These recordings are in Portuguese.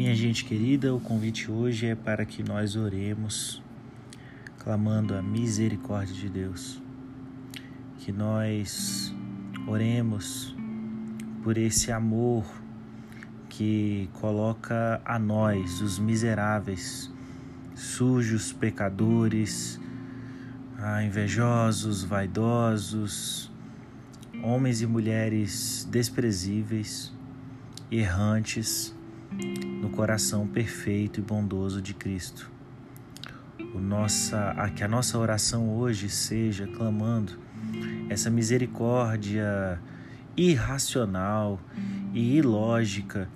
Minha gente querida, o convite hoje é para que nós oremos, clamando a misericórdia de Deus. Que nós oremos por esse amor que coloca a nós, os miseráveis, sujos, pecadores, ah, invejosos, vaidosos, homens e mulheres desprezíveis, errantes, no coração perfeito e bondoso de Cristo. O nossa, a, que a nossa oração hoje seja clamando essa misericórdia irracional e ilógica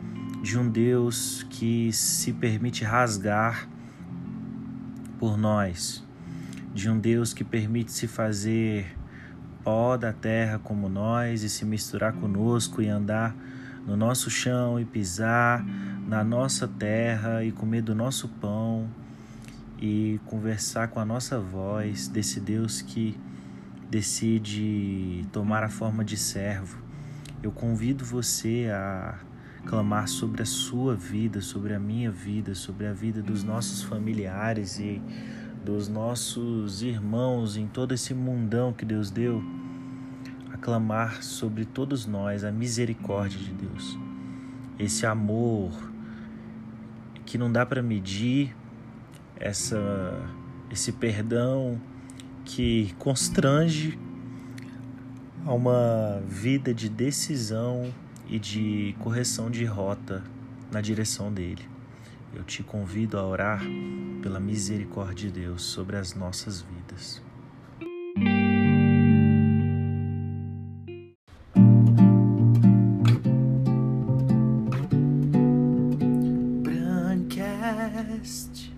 de um Deus que se permite rasgar por nós, de um Deus que permite se fazer pó da terra como nós e se misturar conosco e andar no nosso chão e pisar na nossa terra e comer do nosso pão e conversar com a nossa voz desse Deus que decide tomar a forma de servo. Eu convido você a clamar sobre a sua vida, sobre a minha vida, sobre a vida dos nossos familiares e dos nossos irmãos em todo esse mundão que Deus deu, clamar sobre todos nós a misericórdia de Deus. Esse amor que não dá para medir, essa esse perdão que constrange a uma vida de decisão e de correção de rota na direção dele. Eu te convido a orar pela misericórdia de Deus sobre as nossas vidas. past.